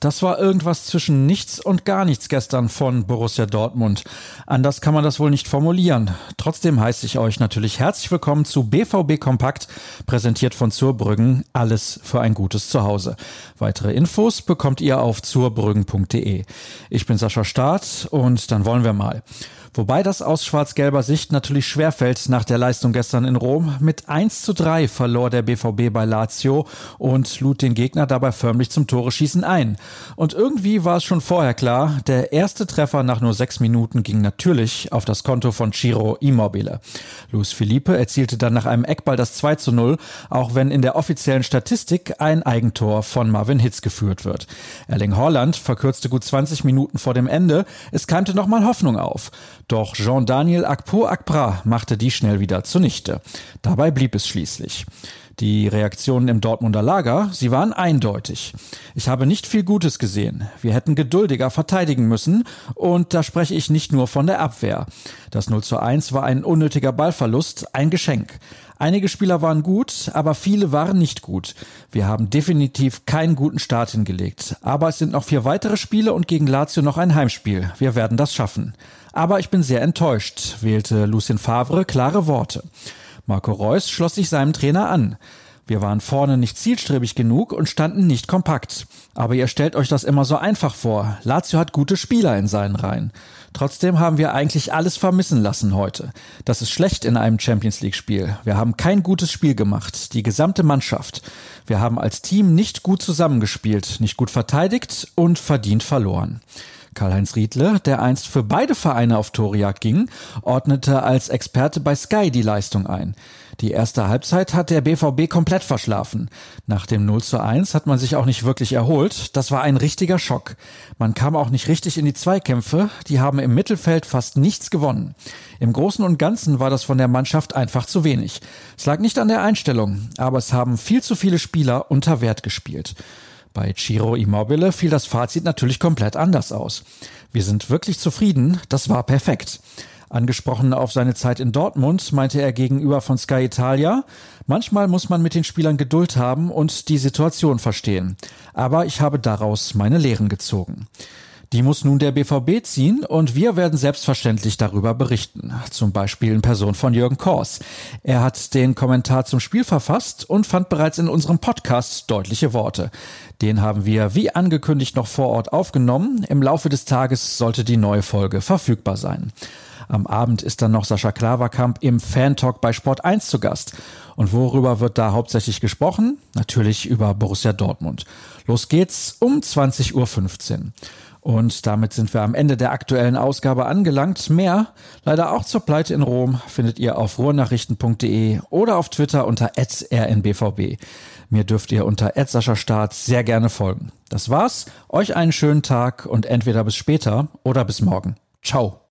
Das war irgendwas zwischen nichts und gar nichts gestern von Borussia Dortmund. Anders kann man das wohl nicht formulieren. Trotzdem heiße ich euch natürlich herzlich willkommen zu BVB Kompakt, präsentiert von Zurbrüggen. Alles für ein gutes Zuhause. Weitere Infos bekommt ihr auf zurbrüggen.de. Ich bin Sascha Staat und dann wollen wir mal. Wobei das aus schwarz-gelber Sicht natürlich schwerfällt nach der Leistung gestern in Rom. Mit 1 zu 3 verlor der BVB bei Lazio und lud den Gegner dabei förmlich zum Tore-Schießen ein. Und irgendwie war es schon vorher klar, der erste Treffer nach nur sechs Minuten ging natürlich auf das Konto von Ciro Immobile. Luis Felipe erzielte dann nach einem Eckball das 2 zu 0, auch wenn in der offiziellen Statistik ein Eigentor von Marvin Hitz geführt wird. Erling Holland verkürzte gut 20 Minuten vor dem Ende. Es keimte nochmal Hoffnung auf. Doch Jean-Daniel Akpo Akpra machte die schnell wieder zunichte. Dabei blieb es schließlich. Die Reaktionen im Dortmunder Lager, sie waren eindeutig. Ich habe nicht viel Gutes gesehen. Wir hätten geduldiger verteidigen müssen und da spreche ich nicht nur von der Abwehr. Das 0 zu 1 war ein unnötiger Ballverlust, ein Geschenk. Einige Spieler waren gut, aber viele waren nicht gut. Wir haben definitiv keinen guten Start hingelegt. Aber es sind noch vier weitere Spiele und gegen Lazio noch ein Heimspiel. Wir werden das schaffen. Aber ich bin sehr enttäuscht, wählte Lucien Favre klare Worte. Marco Reus schloss sich seinem Trainer an. Wir waren vorne nicht zielstrebig genug und standen nicht kompakt. Aber ihr stellt euch das immer so einfach vor. Lazio hat gute Spieler in seinen Reihen. Trotzdem haben wir eigentlich alles vermissen lassen heute. Das ist schlecht in einem Champions League Spiel. Wir haben kein gutes Spiel gemacht. Die gesamte Mannschaft. Wir haben als Team nicht gut zusammengespielt, nicht gut verteidigt und verdient verloren. Karl-Heinz Riedle, der einst für beide Vereine auf Torjagd ging, ordnete als Experte bei Sky die Leistung ein. Die erste Halbzeit hat der BVB komplett verschlafen. Nach dem 0 zu 1 hat man sich auch nicht wirklich erholt. Das war ein richtiger Schock. Man kam auch nicht richtig in die Zweikämpfe. Die haben im Mittelfeld fast nichts gewonnen. Im Großen und Ganzen war das von der Mannschaft einfach zu wenig. Es lag nicht an der Einstellung, aber es haben viel zu viele Spieler unter Wert gespielt. Bei Ciro Immobile fiel das Fazit natürlich komplett anders aus. Wir sind wirklich zufrieden, das war perfekt. Angesprochen auf seine Zeit in Dortmund meinte er gegenüber von Sky Italia, manchmal muss man mit den Spielern Geduld haben und die Situation verstehen. Aber ich habe daraus meine Lehren gezogen. Die muss nun der BVB ziehen und wir werden selbstverständlich darüber berichten. Zum Beispiel in Person von Jürgen Kors. Er hat den Kommentar zum Spiel verfasst und fand bereits in unserem Podcast deutliche Worte. Den haben wir wie angekündigt noch vor Ort aufgenommen. Im Laufe des Tages sollte die neue Folge verfügbar sein. Am Abend ist dann noch Sascha Klaverkamp im Fan-Talk bei Sport 1 zu Gast. Und worüber wird da hauptsächlich gesprochen? Natürlich über Borussia Dortmund. Los geht's um 20.15 Uhr. Und damit sind wir am Ende der aktuellen Ausgabe angelangt. Mehr, leider auch zur Pleite in Rom, findet ihr auf ruhrnachrichten.de oder auf Twitter unter rnbvb. Mir dürft ihr unter Start sehr gerne folgen. Das war's. Euch einen schönen Tag und entweder bis später oder bis morgen. Ciao.